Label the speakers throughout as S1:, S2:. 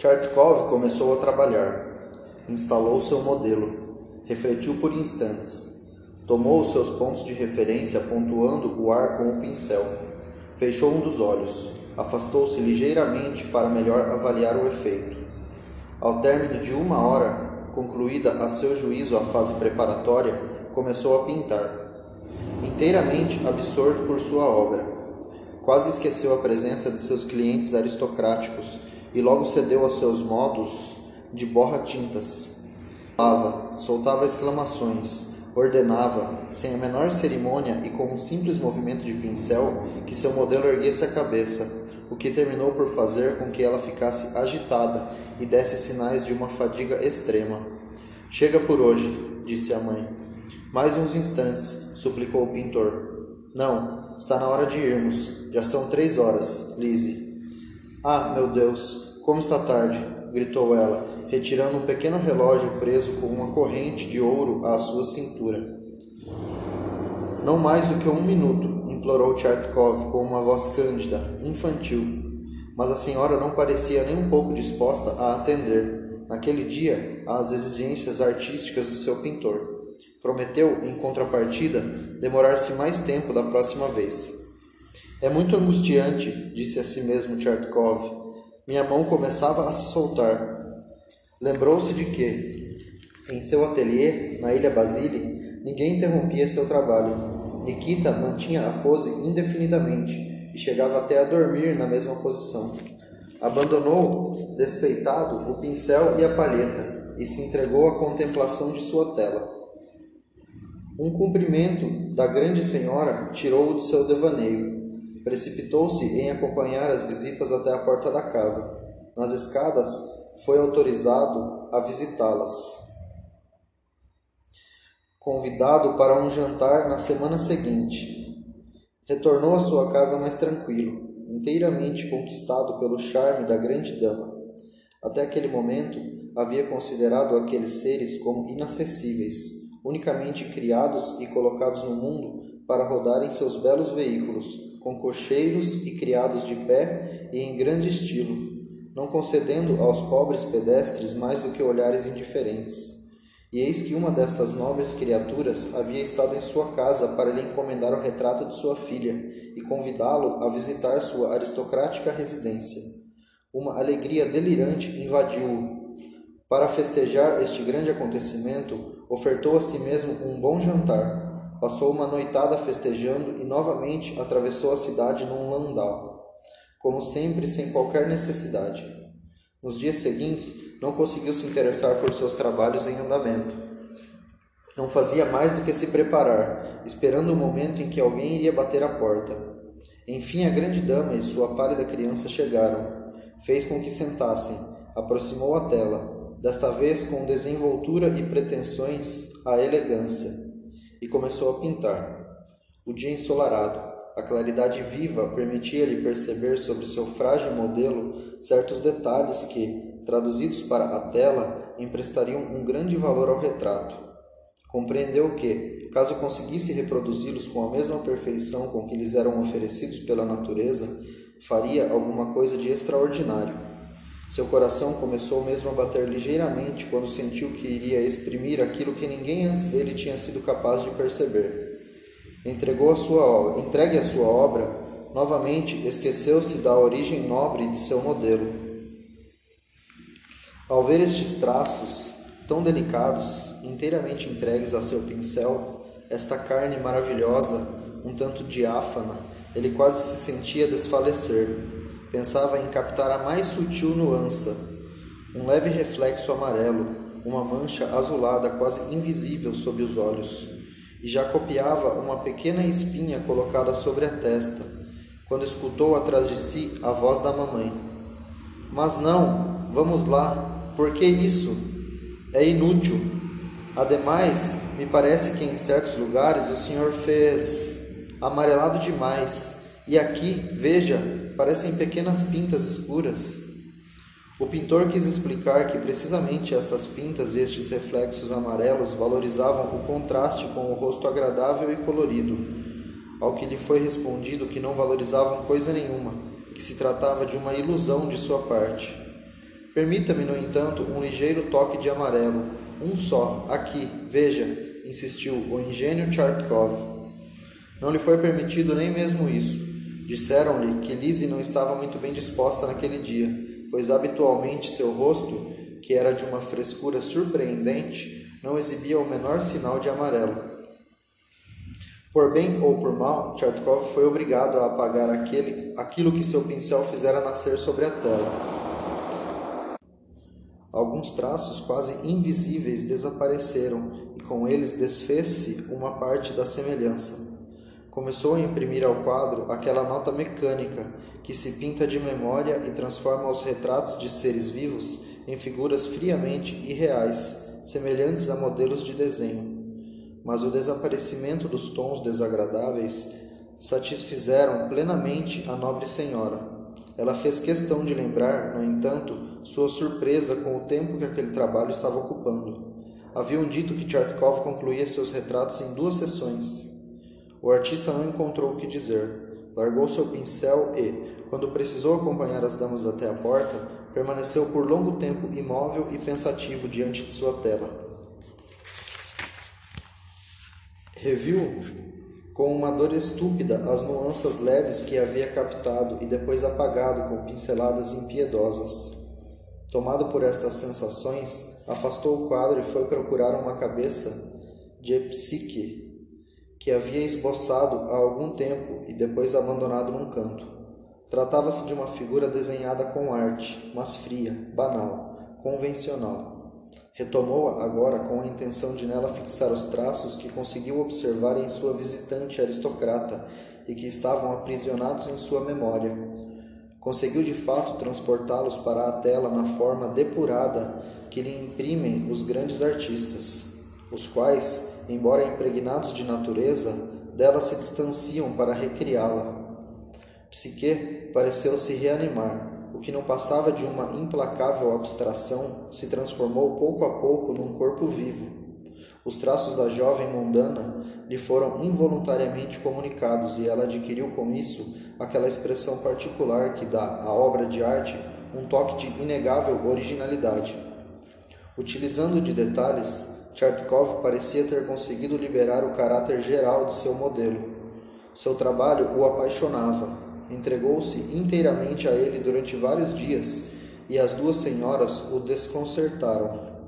S1: Chartkov começou a trabalhar. Instalou seu modelo. Refletiu por instantes. Tomou os seus pontos de referência, pontuando o ar com o pincel. Fechou um dos olhos. Afastou-se ligeiramente para melhor avaliar o efeito. Ao término de uma hora, concluída a seu juízo a fase preparatória, começou a pintar. Inteiramente absorto por sua obra. Quase esqueceu a presença de seus clientes aristocráticos e logo cedeu aos seus modos de borra-tintas. Falava, soltava exclamações, ordenava, sem a menor cerimônia e com um simples movimento de pincel, que seu modelo erguesse a cabeça, o que terminou por fazer com que ela ficasse agitada e desse sinais de uma fadiga extrema. Chega por hoje, disse a mãe. Mais uns instantes, suplicou o pintor. Não, está na hora de irmos. Já são três horas, Lise. Ah, meu Deus, como está tarde! gritou ela, retirando um pequeno relógio preso com uma corrente de ouro à sua cintura. Não mais do que um minuto, implorou Tchartkov com uma voz cândida, infantil mas a senhora não parecia nem um pouco disposta a atender, naquele dia, às exigências artísticas do seu pintor. Prometeu, em contrapartida, demorar-se mais tempo da próxima vez. É muito angustiante, disse a si mesmo Tchartkov. Minha mão começava a se soltar. Lembrou-se de que, em seu ateliê, na ilha Basile, ninguém interrompia seu trabalho. Nikita mantinha a pose indefinidamente e chegava até a dormir na mesma posição. Abandonou, despeitado, o pincel e a palheta e se entregou à contemplação de sua tela. Um cumprimento da grande senhora tirou-o do seu devaneio. Precipitou-se em acompanhar as visitas até a porta da casa. Nas escadas, foi autorizado a visitá-las. Convidado para um jantar na semana seguinte, Retornou à sua casa mais tranquilo, inteiramente conquistado pelo charme da grande dama. Até aquele momento, havia considerado aqueles seres como inacessíveis, unicamente criados e colocados no mundo para rodar em seus belos veículos, com cocheiros e criados de pé e em grande estilo, não concedendo aos pobres pedestres mais do que olhares indiferentes. E eis que uma destas nobres criaturas havia estado em sua casa para lhe encomendar o retrato de sua filha e convidá-lo a visitar sua aristocrática residência. Uma alegria delirante invadiu-o. Para festejar este grande acontecimento, ofertou a si mesmo um bom jantar. Passou uma noitada festejando e novamente atravessou a cidade num landau, como sempre sem qualquer necessidade. Nos dias seguintes, não conseguiu se interessar por seus trabalhos em andamento. Não fazia mais do que se preparar, esperando o momento em que alguém iria bater a porta. Enfim, a grande dama e sua pálida criança chegaram. Fez com que sentassem, aproximou a tela, desta vez com desenvoltura e pretensões à elegância, e começou a pintar. O dia ensolarado, a claridade viva permitia-lhe perceber sobre seu frágil modelo certos detalhes que, traduzidos para a tela, emprestariam um grande valor ao retrato. Compreendeu que, caso conseguisse reproduzi-los com a mesma perfeição com que lhes eram oferecidos pela natureza, faria alguma coisa de extraordinário. Seu coração começou mesmo a bater ligeiramente quando sentiu que iria exprimir aquilo que ninguém antes dele tinha sido capaz de perceber. Entregou a sua entregue a sua obra, novamente esqueceu-se da origem nobre de seu modelo ao ver estes traços tão delicados, inteiramente entregues a seu pincel, esta carne maravilhosa, um tanto diáfana, ele quase se sentia desfalecer. Pensava em captar a mais sutil nuança, um leve reflexo amarelo, uma mancha azulada quase invisível sob os olhos, e já copiava uma pequena espinha colocada sobre a testa, quando escutou atrás de si a voz da mamãe. Mas não, vamos lá, porque isso é inútil. Ademais, me parece que em certos lugares o Senhor fez amarelado demais, e aqui, veja, parecem pequenas pintas escuras. O pintor quis explicar que precisamente estas pintas e estes reflexos amarelos valorizavam o contraste com o rosto agradável e colorido, ao que lhe foi respondido que não valorizavam coisa nenhuma, que se tratava de uma ilusão de sua parte. Permita-me, no entanto, um ligeiro toque de amarelo. Um só, aqui, veja, insistiu o ingênuo Chartkov. Não lhe foi permitido nem mesmo isso. Disseram-lhe que Lise não estava muito bem disposta naquele dia, pois habitualmente seu rosto, que era de uma frescura surpreendente, não exibia o menor sinal de amarelo. Por bem ou por mal, Chartkov foi obrigado a apagar aquele, aquilo que seu pincel fizera nascer sobre a tela. Alguns traços quase invisíveis desapareceram e com eles desfez-se uma parte da semelhança. Começou a imprimir ao quadro aquela nota mecânica que se pinta de memória e transforma os retratos de seres vivos em figuras friamente irreais, semelhantes a modelos de desenho mas o desaparecimento dos tons desagradáveis satisfizeram plenamente a nobre senhora. Ela fez questão de lembrar, no entanto, sua surpresa com o tempo que aquele trabalho estava ocupando. Haviam dito que Tchartkov concluía seus retratos em duas sessões. O artista não encontrou o que dizer. Largou seu pincel e, quando precisou acompanhar as damas até a porta, permaneceu por longo tempo imóvel e pensativo diante de sua tela. Reviu com uma dor estúpida as nuances leves que havia captado e depois apagado com pinceladas impiedosas. Tomado por estas sensações, afastou o quadro e foi procurar uma cabeça de psique que havia esboçado há algum tempo e depois abandonado num canto. Tratava-se de uma figura desenhada com arte, mas fria, banal, convencional. Retomou-a agora com a intenção de nela fixar os traços que conseguiu observar em sua visitante aristocrata e que estavam aprisionados em sua memória. Conseguiu de fato transportá-los para a tela na forma depurada que lhe imprimem os grandes artistas, os quais, embora impregnados de natureza, dela se distanciam para recriá-la. Psique pareceu se reanimar o que não passava de uma implacável abstração se transformou pouco a pouco num corpo vivo. Os traços da jovem mundana lhe foram involuntariamente comunicados e ela adquiriu com isso aquela expressão particular que dá à obra de arte um toque de inegável originalidade. Utilizando de detalhes, Chartkov parecia ter conseguido liberar o caráter geral de seu modelo. Seu trabalho o apaixonava entregou-se inteiramente a ele durante vários dias, e as duas senhoras o desconcertaram.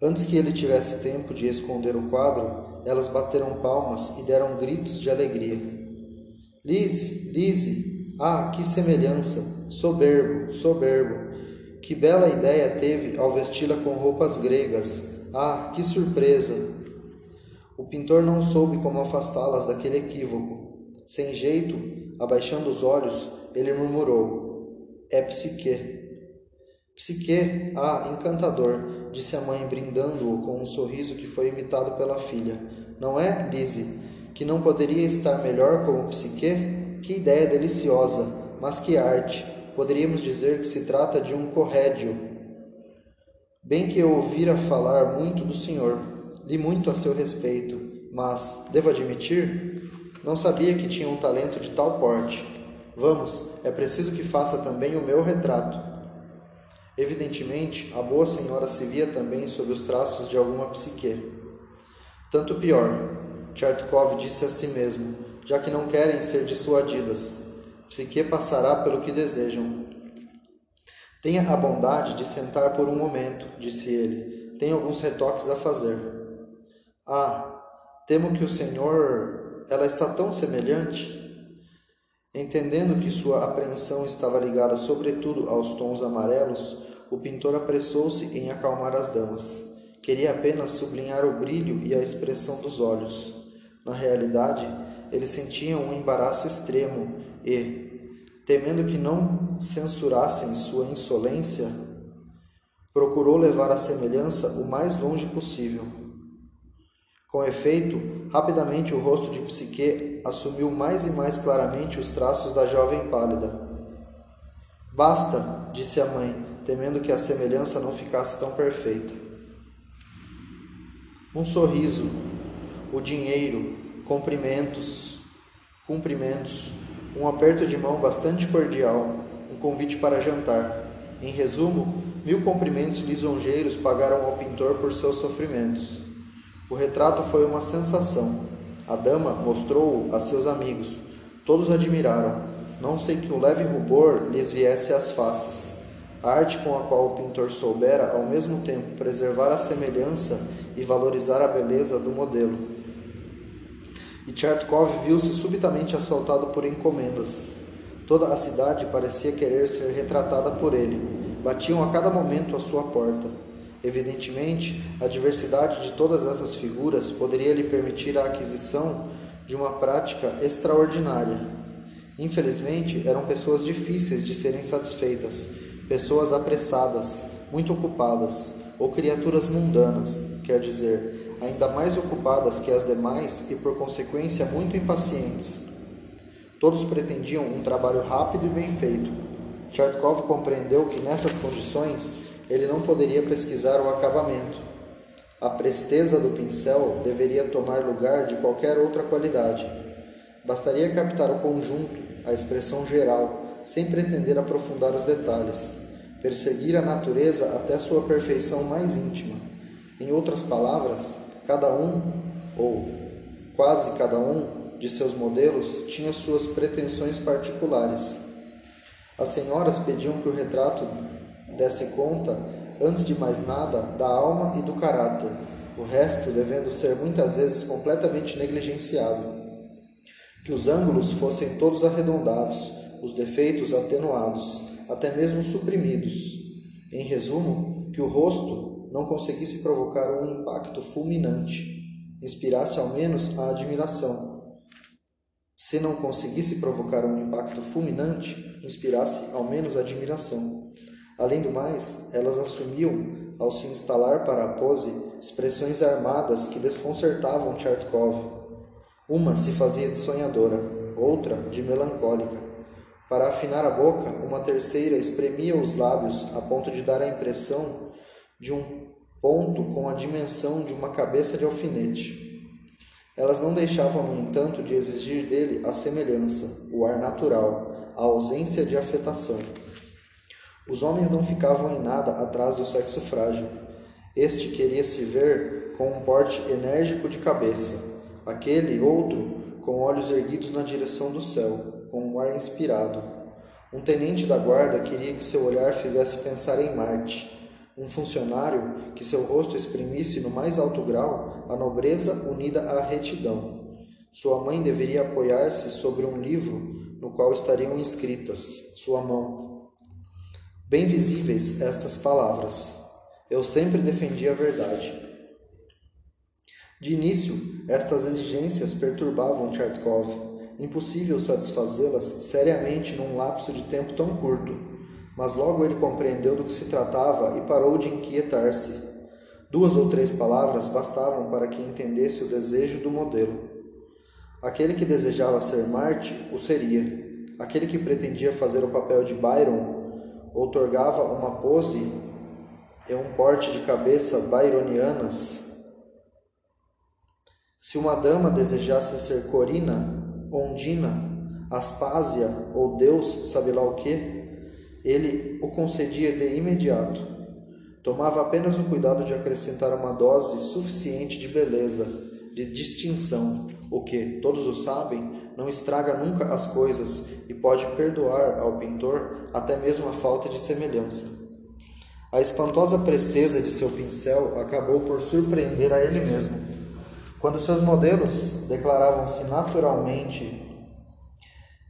S1: Antes que ele tivesse tempo de esconder o quadro, elas bateram palmas e deram gritos de alegria. Lise, Lise, ah, que semelhança! Soberbo, soberbo! Que bela ideia teve ao vesti-la com roupas gregas! Ah, que surpresa! O pintor não soube como afastá-las daquele equívoco. Sem jeito, abaixando os olhos, ele murmurou: É psique. Psique, ah, encantador, disse a mãe, brindando-o com um sorriso que foi imitado pela filha. Não é, Lise, que não poderia estar melhor como psique? Que ideia deliciosa, mas que arte! Poderíamos dizer que se trata de um corrédio. Bem que eu ouvira falar muito do senhor, li muito a seu respeito, mas, devo admitir, não sabia que tinha um talento de tal porte. Vamos, é preciso que faça também o meu retrato. Evidentemente, a boa senhora se via também sob os traços de alguma psique. Tanto pior, Tchartkov disse a si mesmo, já que não querem ser dissuadidas. Psique passará pelo que desejam. Tenha a bondade de sentar por um momento, disse ele. Tenho alguns retoques a fazer. Ah, temo que o senhor ela está tão semelhante? Entendendo que sua apreensão estava ligada sobretudo aos tons amarelos, o pintor apressou-se em acalmar as damas. Queria apenas sublinhar o brilho e a expressão dos olhos. Na realidade, eles sentiam um embaraço extremo e, temendo que não censurassem sua insolência, procurou levar a semelhança o mais longe possível. Com efeito, rapidamente o rosto de Psique assumiu mais e mais claramente os traços da jovem pálida. Basta, disse a mãe, temendo que a semelhança não ficasse tão perfeita. Um sorriso, o dinheiro, cumprimentos, cumprimentos, um aperto de mão bastante cordial, um convite para jantar. Em resumo, mil cumprimentos lisonjeiros pagaram ao pintor por seus sofrimentos. O retrato foi uma sensação. A dama mostrou-o a seus amigos. Todos admiraram, não sei que um leve rubor lhes viesse às faces. A arte com a qual o pintor soubera, ao mesmo tempo, preservar a semelhança e valorizar a beleza do modelo. E Tchertkov viu-se subitamente assaltado por encomendas. Toda a cidade parecia querer ser retratada por ele. Batiam a cada momento à sua porta. Evidentemente, a diversidade de todas essas figuras poderia lhe permitir a aquisição de uma prática extraordinária. Infelizmente, eram pessoas difíceis de serem satisfeitas, pessoas apressadas, muito ocupadas, ou criaturas mundanas, quer dizer, ainda mais ocupadas que as demais e por consequência muito impacientes. Todos pretendiam um trabalho rápido e bem feito. Chartkov compreendeu que nessas condições ele não poderia pesquisar o acabamento. A presteza do pincel deveria tomar lugar de qualquer outra qualidade. Bastaria captar o conjunto, a expressão geral, sem pretender aprofundar os detalhes, perseguir a natureza até sua perfeição mais íntima. Em outras palavras, cada um, ou quase cada um, de seus modelos tinha suas pretensões particulares. As senhoras pediam que o retrato desse conta, antes de mais nada, da alma e do caráter, o resto devendo ser muitas vezes completamente negligenciado. Que os ângulos fossem todos arredondados, os defeitos atenuados, até mesmo suprimidos. Em resumo, que o rosto não conseguisse provocar um impacto fulminante, inspirasse ao menos a admiração se não conseguisse provocar um impacto fulminante, inspirasse ao menos admiração. Além do mais, elas assumiam, ao se instalar para a pose, expressões armadas que desconcertavam Chartkov. Uma se fazia de sonhadora, outra de melancólica. Para afinar a boca, uma terceira espremia os lábios a ponto de dar a impressão de um ponto com a dimensão de uma cabeça de alfinete. Elas não deixavam, no entanto, de exigir dele a semelhança, o ar natural, a ausência de afetação. Os homens não ficavam em nada atrás do sexo frágil. Este queria se ver com um porte enérgico de cabeça, aquele outro com olhos erguidos na direção do céu, com um ar inspirado. Um tenente da guarda queria que seu olhar fizesse pensar em Marte um funcionário que seu rosto exprimisse no mais alto grau a nobreza unida à retidão. Sua mãe deveria apoiar-se sobre um livro no qual estariam inscritas sua mão. Bem visíveis estas palavras. Eu sempre defendi a verdade. De início, estas exigências perturbavam Tchertkov. Impossível satisfazê-las seriamente num lapso de tempo tão curto mas logo ele compreendeu do que se tratava e parou de inquietar-se. Duas ou três palavras bastavam para que entendesse o desejo do modelo. Aquele que desejava ser Marte o seria. Aquele que pretendia fazer o papel de Byron outorgava uma pose e um porte de cabeça byronianas. Se uma dama desejasse ser Corina, Ondina, Aspásia ou Deus sabe lá o que, ele o concedia de imediato. Tomava apenas o cuidado de acrescentar uma dose suficiente de beleza, de distinção, o que, todos o sabem, não estraga nunca as coisas e pode perdoar ao pintor até mesmo a falta de semelhança. A espantosa presteza de seu pincel acabou por surpreender a ele mesmo. Quando seus modelos declaravam-se naturalmente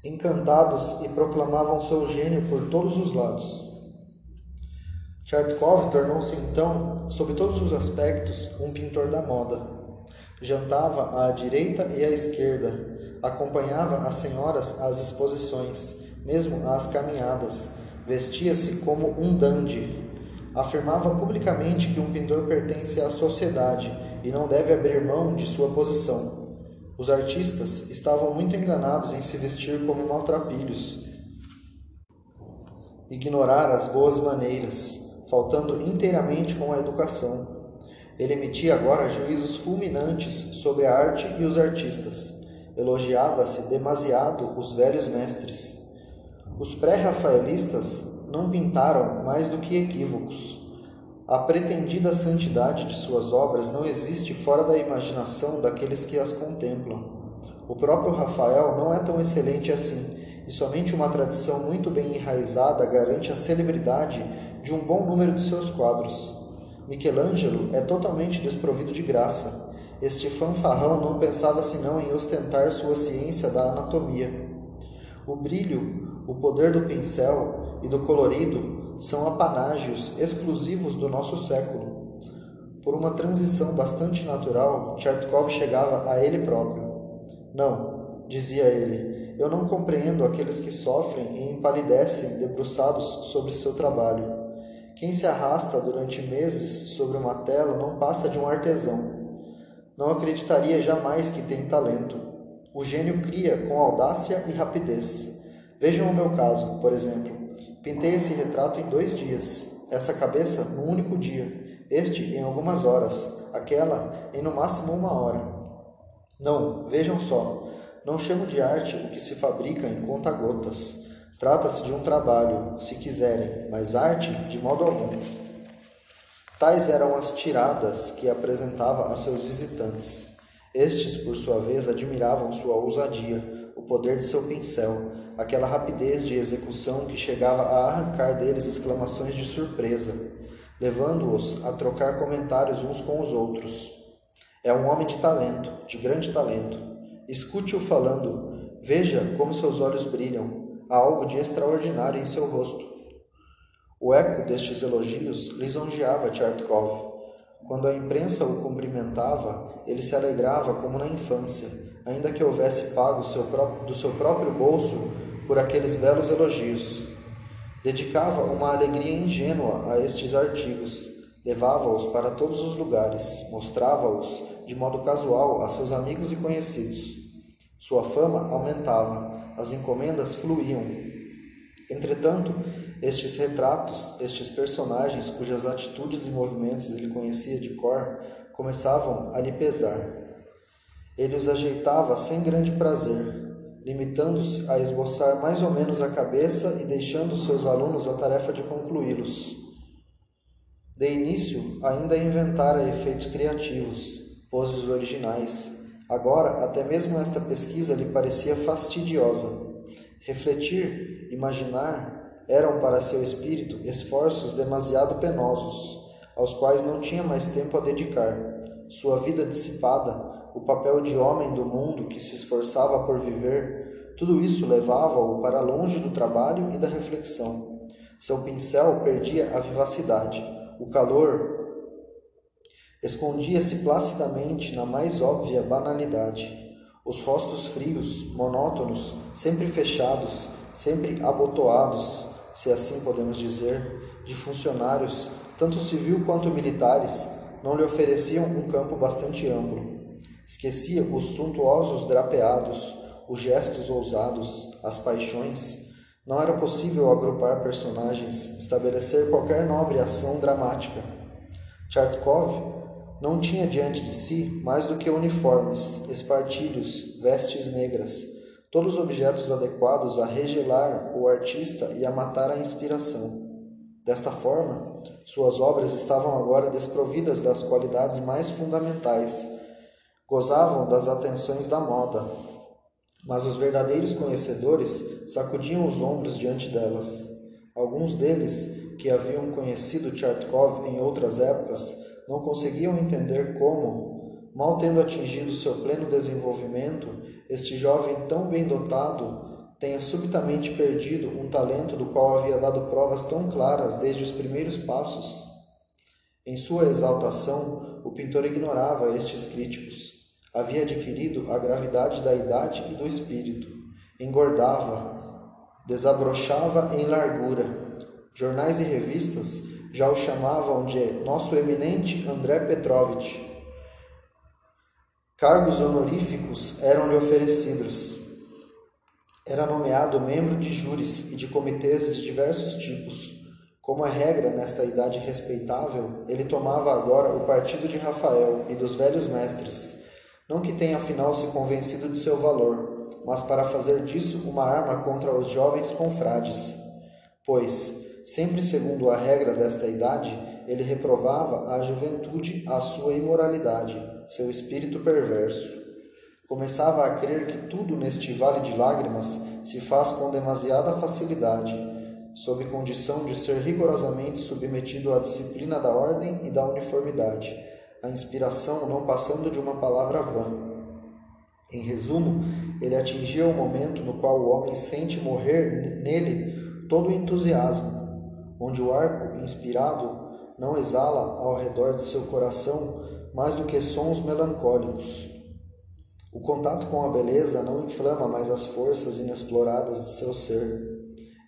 S1: encantados e proclamavam seu gênio por todos os lados. Chartkov tornou-se então, sob todos os aspectos, um pintor da moda. Jantava à direita e à esquerda, acompanhava as senhoras às exposições, mesmo às caminhadas, vestia-se como um dandy. Afirmava publicamente que um pintor pertence à sociedade e não deve abrir mão de sua posição. Os artistas estavam muito enganados em se vestir como maltrapilhos, ignorar as boas maneiras, faltando inteiramente com a educação. Ele emitia agora juízos fulminantes sobre a arte e os artistas. Elogiava-se demasiado os velhos mestres. Os pré-rafaelistas não pintaram mais do que equívocos. A pretendida santidade de suas obras não existe fora da imaginação daqueles que as contemplam. O próprio Rafael não é tão excelente assim, e somente uma tradição muito bem enraizada garante a celebridade de um bom número de seus quadros. Michelangelo é totalmente desprovido de graça. Este fanfarrão não pensava senão em ostentar sua ciência da anatomia. O brilho, o poder do pincel e do colorido são apanágios exclusivos do nosso século. Por uma transição bastante natural, Tchertkov chegava a ele próprio. Não, dizia ele, eu não compreendo aqueles que sofrem e empalidecem debruçados sobre seu trabalho. Quem se arrasta durante meses sobre uma tela não passa de um artesão. Não acreditaria jamais que tem talento. O gênio cria com audácia e rapidez. Vejam o meu caso, por exemplo. Pintei esse retrato em dois dias, essa cabeça num único dia, este em algumas horas, aquela em no máximo uma hora. Não, vejam só, não chamo de arte o que se fabrica em conta-gotas. Trata-se de um trabalho, se quiserem, mas arte de modo algum. Tais eram as tiradas que apresentava a seus visitantes. Estes, por sua vez, admiravam sua ousadia, o poder de seu pincel, aquela rapidez de execução que chegava a arrancar deles exclamações de surpresa, levando-os a trocar comentários uns com os outros. É um homem de talento, de grande talento. Escute-o falando, veja como seus olhos brilham, há algo de extraordinário em seu rosto. O eco destes elogios lisonjeava Tchartkov. Quando a imprensa o cumprimentava, ele se alegrava como na infância, ainda que houvesse pago seu do seu próprio bolso por aqueles belos elogios. Dedicava uma alegria ingênua a estes artigos, Levava-os para todos os lugares, mostrava-os de modo casual a seus amigos e conhecidos. Sua fama aumentava, as encomendas fluíam. Entretanto, estes retratos, estes personagens cujas atitudes e movimentos ele conhecia de cor, começavam a lhe pesar. Ele os ajeitava sem grande prazer, limitando-se a esboçar mais ou menos a cabeça e deixando seus alunos a tarefa de concluí-los. De início, ainda inventara efeitos criativos, poses originais. Agora, até mesmo esta pesquisa lhe parecia fastidiosa. Refletir, imaginar, eram para seu espírito esforços demasiado penosos, aos quais não tinha mais tempo a dedicar. Sua vida dissipada, o papel de homem do mundo que se esforçava por viver, tudo isso levava-o para longe do trabalho e da reflexão. Seu pincel perdia a vivacidade o calor escondia-se placidamente na mais óbvia banalidade. Os rostos frios, monótonos, sempre fechados, sempre abotoados, se assim podemos dizer, de funcionários, tanto civil quanto militares, não lhe ofereciam um campo bastante amplo. Esquecia os suntuosos drapeados, os gestos ousados, as paixões, não era possível agrupar personagens, estabelecer qualquer nobre ação dramática. Tchartkov não tinha diante de si mais do que uniformes, espartilhos, vestes negras, todos objetos adequados a regelar o artista e a matar a inspiração. Desta forma, suas obras estavam agora desprovidas das qualidades mais fundamentais, gozavam das atenções da moda, mas os verdadeiros conhecedores sacudiam os ombros diante delas. Alguns deles, que haviam conhecido Tchartkov em outras épocas, não conseguiam entender como, mal tendo atingido seu pleno desenvolvimento, este jovem tão bem dotado tenha subitamente perdido um talento do qual havia dado provas tão claras desde os primeiros passos. Em sua exaltação, o pintor ignorava estes críticos havia adquirido a gravidade da idade e do espírito. Engordava, desabrochava em largura. Jornais e revistas já o chamavam de nosso eminente André Petrovich. Cargos honoríficos eram-lhe oferecidos. Era nomeado membro de júris e de comitês de diversos tipos. Como é regra nesta idade respeitável, ele tomava agora o partido de Rafael e dos velhos mestres, não que tenha afinal se convencido de seu valor, mas para fazer disso uma arma contra os jovens confrades. Pois, sempre segundo a regra desta idade, ele reprovava a juventude a sua imoralidade, seu espírito perverso. Começava a crer que tudo neste vale de lágrimas se faz com demasiada facilidade, sob condição de ser rigorosamente submetido à disciplina da ordem e da uniformidade, a inspiração não passando de uma palavra vã. Em resumo, ele atingia o momento no qual o homem sente morrer nele todo o entusiasmo, onde o arco inspirado não exala ao redor de seu coração mais do que sons melancólicos. O contato com a beleza não inflama mais as forças inexploradas de seu ser.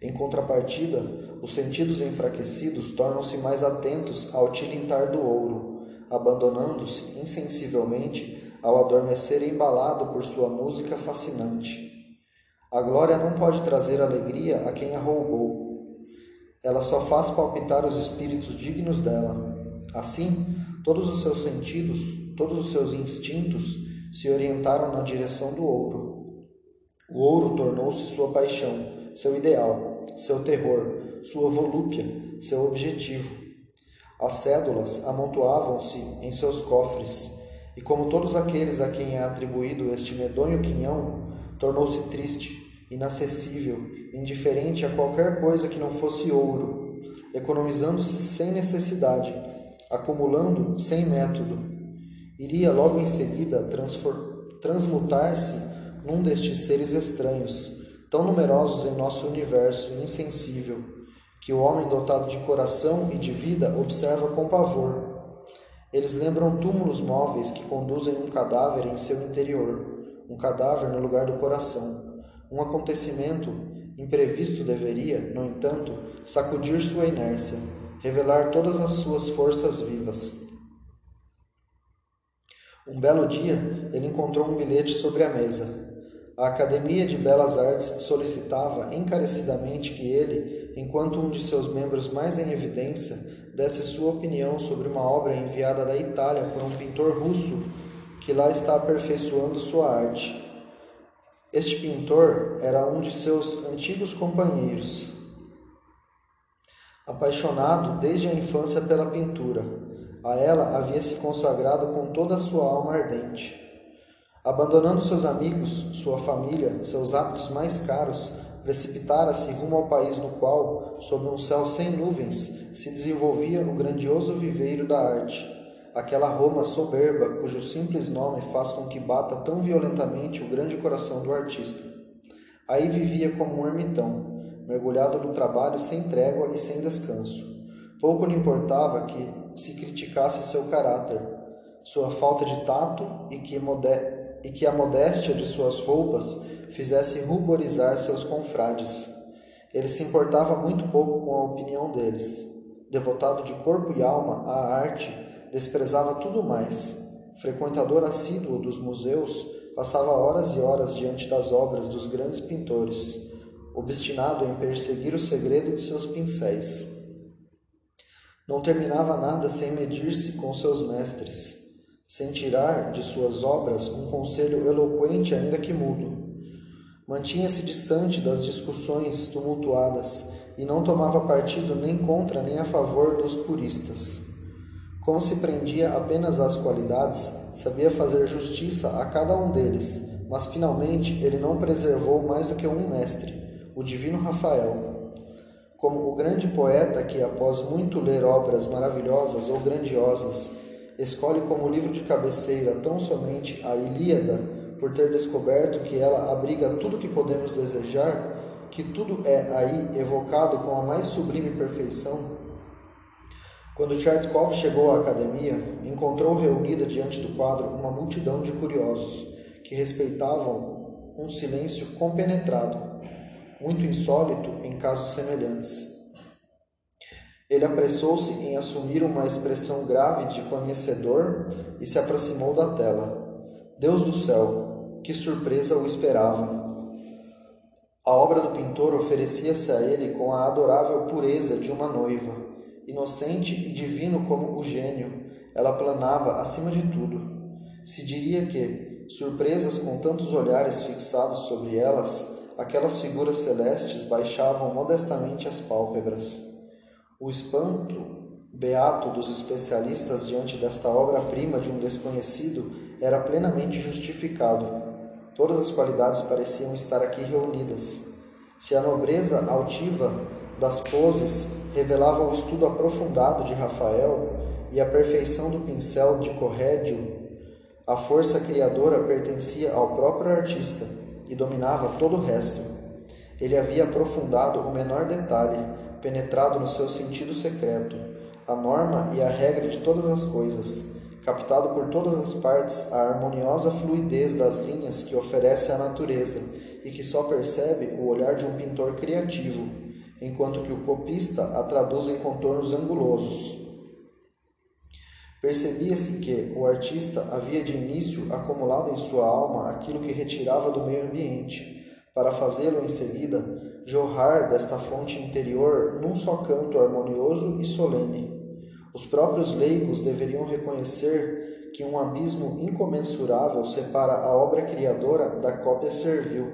S1: Em contrapartida, os sentidos enfraquecidos tornam-se mais atentos ao tilintar do ouro, abandonando-se insensivelmente ao adormecer embalado por sua música fascinante. A glória não pode trazer alegria a quem a roubou. Ela só faz palpitar os espíritos dignos dela. Assim, todos os seus sentidos, todos os seus instintos se orientaram na direção do ouro. O ouro tornou-se sua paixão, seu ideal, seu terror, sua volúpia, seu objetivo. As cédulas amontoavam-se em seus cofres e como todos aqueles a quem é atribuído este medonho quinhão, tornou-se triste, inacessível, indiferente a qualquer coisa que não fosse ouro, economizando-se sem necessidade, acumulando sem método. Iria logo em seguida transmutar-se num destes seres estranhos, tão numerosos em nosso universo insensível, que o homem dotado de coração e de vida observa com pavor eles lembram túmulos móveis que conduzem um cadáver em seu interior, um cadáver no lugar do coração. Um acontecimento imprevisto deveria, no entanto, sacudir sua inércia, revelar todas as suas forças vivas. Um belo dia, ele encontrou um bilhete sobre a mesa. A Academia de Belas Artes solicitava encarecidamente que ele, enquanto um de seus membros mais em evidência, desse sua opinião sobre uma obra enviada da Itália por um pintor russo que lá está aperfeiçoando sua arte. Este pintor era um de seus antigos companheiros, apaixonado desde a infância pela pintura. A ela havia se consagrado com toda a sua alma ardente. Abandonando seus amigos, sua família, seus hábitos mais caros, precipitara-se rumo ao país no qual, sob um céu sem nuvens, se desenvolvia o grandioso viveiro da arte, aquela Roma soberba cujo simples nome faz com que bata tão violentamente o grande coração do artista. Aí vivia como um ermitão, mergulhado no trabalho sem trégua e sem descanso. Pouco lhe importava que se criticasse seu caráter, sua falta de tato e que, e que a modéstia de suas roupas fizesse ruborizar seus confrades. Ele se importava muito pouco com a opinião deles. Devotado de corpo e alma à arte, desprezava tudo mais. Frequentador assíduo dos museus, passava horas e horas diante das obras dos grandes pintores, obstinado em perseguir o segredo de seus pincéis. Não terminava nada sem medir-se com seus mestres, sem tirar de suas obras um conselho eloquente ainda que mudo. Mantinha-se distante das discussões tumultuadas e não tomava partido nem contra nem a favor dos puristas. Como se prendia apenas às qualidades, sabia fazer justiça a cada um deles, mas finalmente ele não preservou mais do que um mestre, o divino Rafael. Como o grande poeta que, após muito ler obras maravilhosas ou grandiosas, escolhe como livro de cabeceira tão somente a Ilíada por ter descoberto que ela abriga tudo que podemos desejar, que tudo é aí evocado com a mais sublime perfeição. Quando Tchertkov chegou à academia, encontrou reunida diante do quadro uma multidão de curiosos que respeitavam um silêncio compenetrado, muito insólito em casos semelhantes. Ele apressou-se em assumir uma expressão grave de conhecedor e se aproximou da tela. Deus do céu, que surpresa o esperava! A obra do pintor oferecia-se a ele com a adorável pureza de uma noiva, inocente e divino como o gênio, ela planava acima de tudo. Se diria que, surpresas com tantos olhares fixados sobre elas, aquelas figuras celestes baixavam modestamente as pálpebras. O espanto beato dos especialistas diante desta obra-prima de um desconhecido era plenamente justificado. Todas as qualidades pareciam estar aqui reunidas. Se a nobreza altiva das poses revelava o estudo aprofundado de Rafael e a perfeição do pincel de Corrédio, a força criadora pertencia ao próprio artista e dominava todo o resto. Ele havia aprofundado o menor detalhe, penetrado no seu sentido secreto, a norma e a regra de todas as coisas, captado por todas as partes a harmoniosa fluidez das linhas que oferece a natureza e que só percebe o olhar de um pintor criativo, enquanto que o copista a traduz em contornos angulosos. Percebia-se que o artista havia de início acumulado em sua alma aquilo que retirava do meio ambiente, para fazê-lo em seguida jorrar desta fonte interior num só canto harmonioso e solene. Os próprios leigos deveriam reconhecer que um abismo incomensurável separa a obra criadora da cópia servil.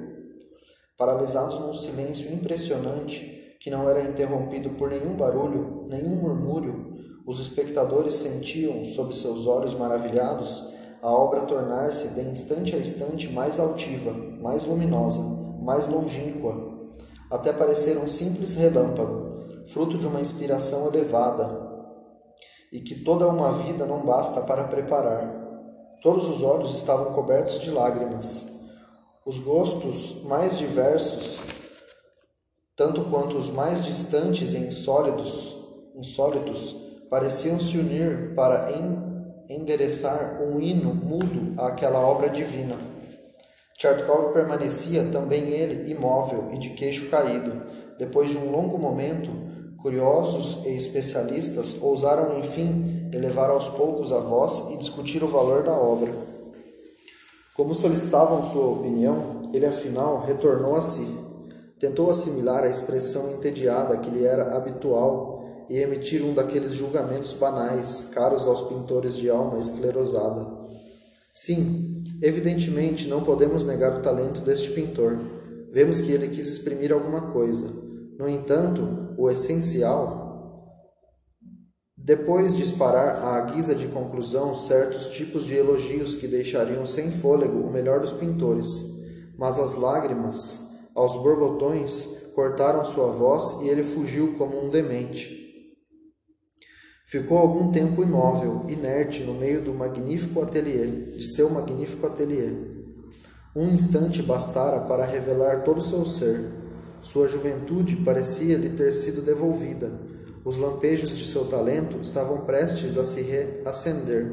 S1: Paralisados num silêncio impressionante que não era interrompido por nenhum barulho, nenhum murmúrio, os espectadores sentiam, sob seus olhos maravilhados, a obra tornar-se de instante a instante mais altiva, mais luminosa, mais longínqua, até parecer um simples relâmpago, fruto de uma inspiração elevada, e que toda uma vida não basta para preparar. Todos os olhos estavam cobertos de lágrimas. Os gostos mais diversos, tanto quanto os mais distantes e insólidos, insólitos, pareciam se unir para endereçar um hino mudo àquela obra divina. Tchartkov permanecia também ele imóvel e de queixo caído. Depois de um longo momento, curiosos e especialistas ousaram enfim elevar aos poucos a voz e discutir o valor da obra. Como solicitavam sua opinião, ele afinal retornou a si. Tentou assimilar a expressão entediada que lhe era habitual e emitir um daqueles julgamentos banais, caros aos pintores de alma esclerosada. Sim, evidentemente não podemos negar o talento deste pintor. Vemos que ele quis exprimir alguma coisa. No entanto, o essencial. Depois disparar à guisa de conclusão certos tipos de elogios que deixariam sem fôlego o melhor dos pintores, mas as lágrimas, aos borbotões, cortaram sua voz e ele fugiu como um demente. Ficou algum tempo imóvel, inerte, no meio do magnífico ateliê, de seu magnífico ateliê. Um instante bastara para revelar todo o seu ser. Sua juventude parecia-lhe ter sido devolvida. Os lampejos de seu talento estavam prestes a se reacender.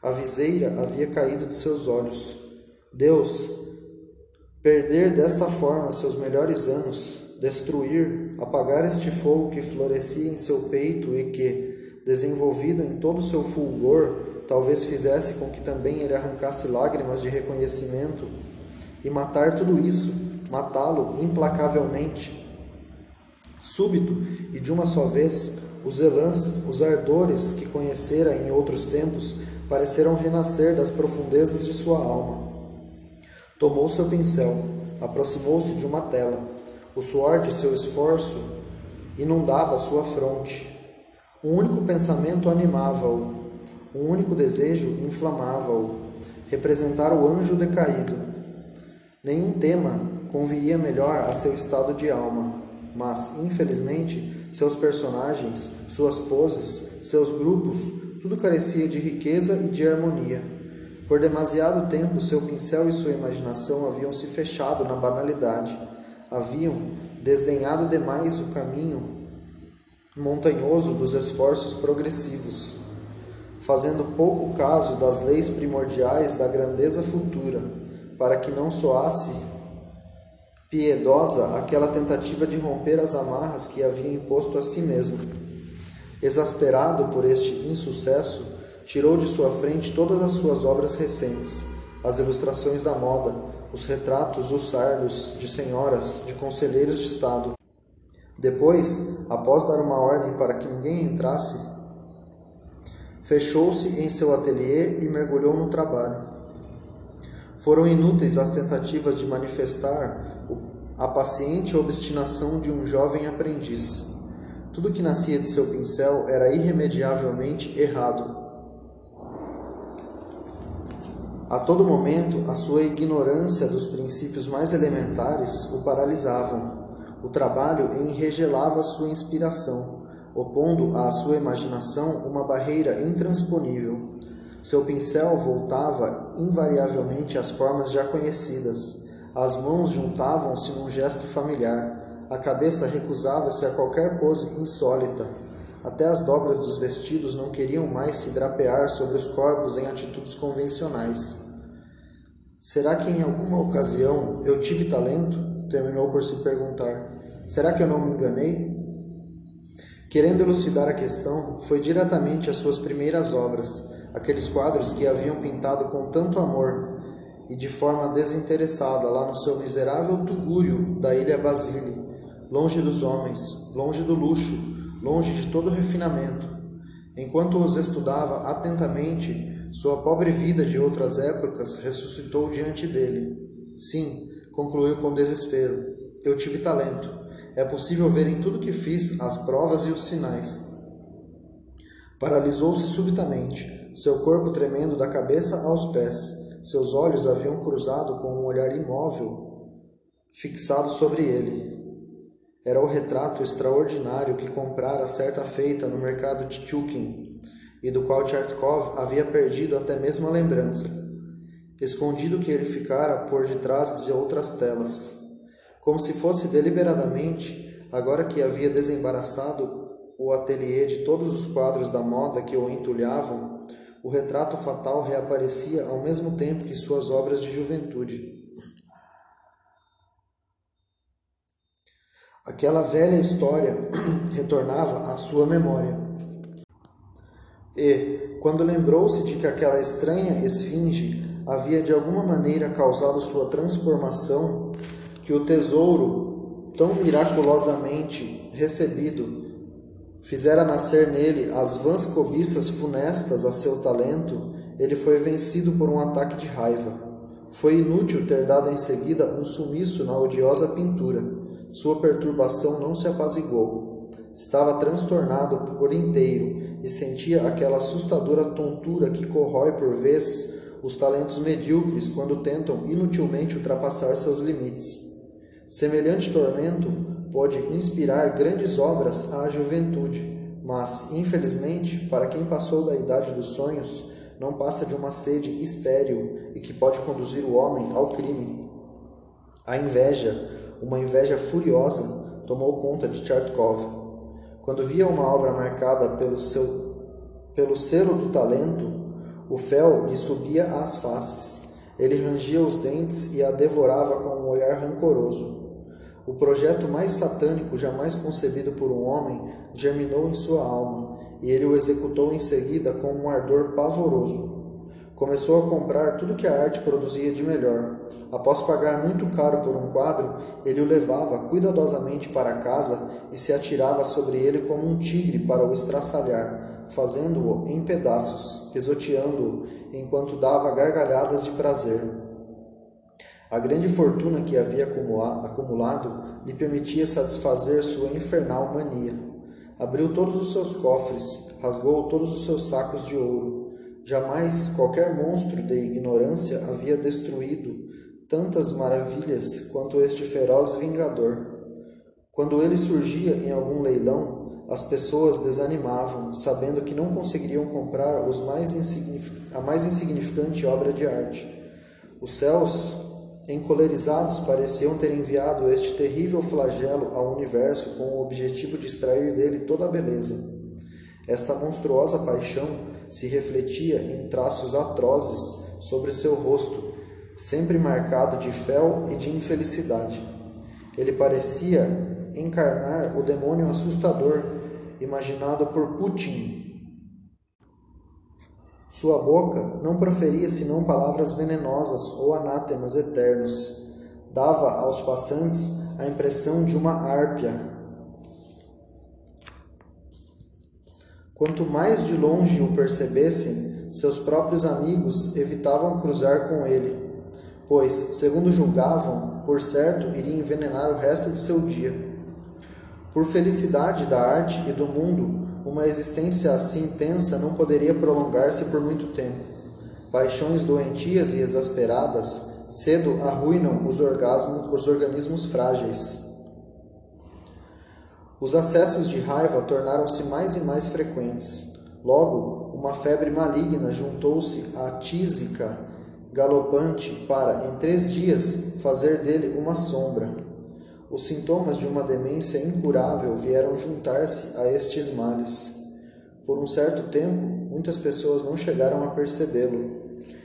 S1: A viseira havia caído de seus olhos. Deus, perder desta forma seus melhores anos, destruir, apagar este fogo que florescia em seu peito e que, desenvolvido em todo seu fulgor, talvez fizesse com que também ele arrancasse lágrimas de reconhecimento e matar tudo isso, matá-lo implacavelmente. Súbito e de uma só vez, os elãs, os ardores que conhecera em outros tempos, pareceram renascer das profundezas de sua alma. Tomou seu pincel, aproximou-se de uma tela. O suor de seu esforço inundava sua fronte um único pensamento animava-o, um único desejo inflamava-o, representar o anjo decaído. Nenhum tema conviria melhor a seu estado de alma, mas, infelizmente, seus personagens, suas poses, seus grupos, tudo carecia de riqueza e de harmonia. Por demasiado tempo, seu pincel e sua imaginação haviam se fechado na banalidade, haviam desdenhado demais o caminho montanhoso dos esforços progressivos, fazendo pouco caso das leis primordiais da grandeza futura, para que não soasse piedosa aquela tentativa de romper as amarras que havia imposto a si mesmo. Exasperado por este insucesso, tirou de sua frente todas as suas obras recentes, as ilustrações da moda, os retratos, os sardos de senhoras, de conselheiros de Estado, depois, após dar uma ordem para que ninguém entrasse, fechou-se em seu ateliê e mergulhou no trabalho. Foram inúteis as tentativas de manifestar a paciente obstinação de um jovem aprendiz. Tudo que nascia de seu pincel era irremediavelmente errado. A todo momento, a sua ignorância dos princípios mais elementares o paralisavam. O trabalho enregelava sua inspiração, opondo à sua imaginação uma barreira intransponível. Seu pincel voltava invariavelmente às formas já conhecidas. As mãos juntavam-se num gesto familiar. A cabeça recusava-se a qualquer pose insólita. Até as dobras dos vestidos não queriam mais se drapear sobre os corpos em atitudes convencionais. Será que em alguma ocasião eu tive talento? Terminou por se perguntar. Será que eu não me enganei? Querendo elucidar a questão, foi diretamente às suas primeiras obras, aqueles quadros que haviam pintado com tanto amor e de forma desinteressada lá no seu miserável tugúrio da ilha Basile, longe dos homens, longe do luxo, longe de todo refinamento. Enquanto os estudava atentamente, sua pobre vida de outras épocas ressuscitou diante dele. Sim, concluiu com desespero, eu tive talento. É possível ver em tudo que fiz as provas e os sinais. Paralisou-se subitamente, seu corpo tremendo da cabeça aos pés. Seus olhos haviam cruzado com um olhar imóvel, fixado sobre ele. Era o retrato extraordinário que comprara certa feita no mercado de Tchukin e do qual Tchertkov havia perdido até mesmo a lembrança, escondido que ele ficara por detrás de outras telas. Como se fosse deliberadamente, agora que havia desembaraçado o ateliê de todos os quadros da moda que o entulhavam, o retrato fatal reaparecia ao mesmo tempo que suas obras de juventude. Aquela velha história retornava à sua memória. E, quando lembrou-se de que aquela estranha esfinge havia de alguma maneira causado sua transformação, que o tesouro, tão miraculosamente recebido, fizera nascer nele as vãs cobiças funestas a seu talento, ele foi vencido por um ataque de raiva. Foi inútil ter dado em seguida um sumiço na odiosa pintura. Sua perturbação não se apaziguou. Estava transtornado por inteiro e sentia aquela assustadora tontura que corrói por vezes os talentos medíocres quando tentam inutilmente ultrapassar seus limites. Semelhante tormento pode inspirar grandes obras à juventude, mas, infelizmente, para quem passou da idade dos sonhos, não passa de uma sede estéril e que pode conduzir o homem ao crime. A inveja, uma inveja furiosa, tomou conta de Tchertkov. Quando via uma obra marcada pelo, seu, pelo selo do talento, o fel lhe subia às faces. Ele rangia os dentes e a devorava com um olhar rancoroso. O projeto mais satânico jamais concebido por um homem germinou em sua alma, e ele o executou em seguida com um ardor pavoroso. Começou a comprar tudo que a arte produzia de melhor. Após pagar muito caro por um quadro, ele o levava cuidadosamente para casa e se atirava sobre ele como um tigre para o estraçalhar, fazendo-o em pedaços, pisoteando-o enquanto dava gargalhadas de prazer. A grande fortuna que havia acumulado lhe permitia satisfazer sua infernal mania. Abriu todos os seus cofres, rasgou todos os seus sacos de ouro. Jamais qualquer monstro de ignorância havia destruído tantas maravilhas quanto este feroz vingador. Quando ele surgia em algum leilão, as pessoas desanimavam, sabendo que não conseguiriam comprar mais a mais insignificante obra de arte. Os céus encolerizados pareciam ter enviado este terrível flagelo ao universo com o objetivo de extrair dele toda a beleza. Esta monstruosa paixão se refletia em traços atrozes sobre seu rosto, sempre marcado de fel e de infelicidade. Ele parecia encarnar o demônio assustador imaginado por Putin sua boca não proferia senão palavras venenosas ou anátemas eternos. Dava aos passantes a impressão de uma árpia. Quanto mais de longe o percebessem, seus próprios amigos evitavam cruzar com ele, pois, segundo julgavam, por certo iria envenenar o resto de seu dia. Por felicidade da arte e do mundo, uma existência assim tensa não poderia prolongar-se por muito tempo. Paixões doentias e exasperadas cedo arruinam os, os organismos frágeis. Os acessos de raiva tornaram-se mais e mais frequentes. Logo, uma febre maligna juntou-se à tísica galopante para, em três dias, fazer dele uma sombra. Os sintomas de uma demência incurável vieram juntar-se a estes males. Por um certo tempo, muitas pessoas não chegaram a percebê-lo.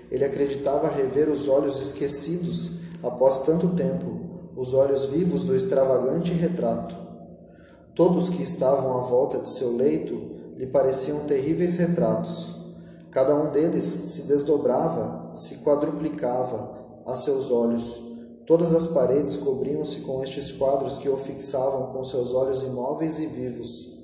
S1: Ele acreditava rever os olhos esquecidos após tanto tempo, os olhos vivos do extravagante retrato. Todos que estavam à volta de seu leito lhe pareciam terríveis retratos. Cada um deles se desdobrava, se quadruplicava a seus olhos. Todas as paredes cobriam-se com estes quadros que o fixavam com seus olhos imóveis e vivos.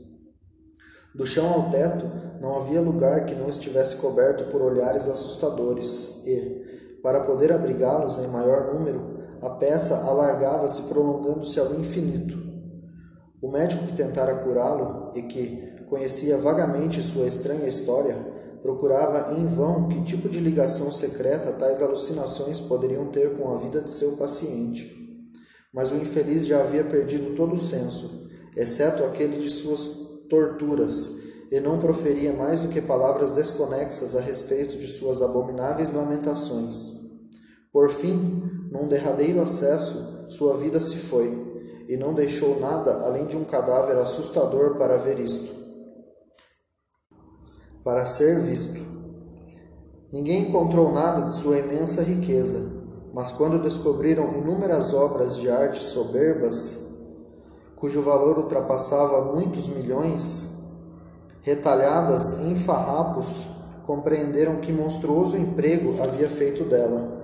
S1: Do chão ao teto não havia lugar que não estivesse coberto por olhares assustadores e, para poder abrigá-los em maior número, a peça alargava-se prolongando-se ao infinito. O médico que tentara curá-lo e que conhecia vagamente sua estranha história, procurava em vão que tipo de ligação secreta tais alucinações poderiam ter com a vida de seu paciente. Mas o infeliz já havia perdido todo o senso, exceto aquele de suas torturas, e não proferia mais do que palavras desconexas a respeito de suas abomináveis lamentações. Por fim, num derradeiro acesso, sua vida se foi e não deixou nada além de um cadáver assustador para ver isto. Para ser visto. Ninguém encontrou nada de sua imensa riqueza, mas quando descobriram inúmeras obras de arte soberbas, cujo valor ultrapassava muitos milhões, retalhadas em farrapos, compreenderam que monstruoso emprego havia feito dela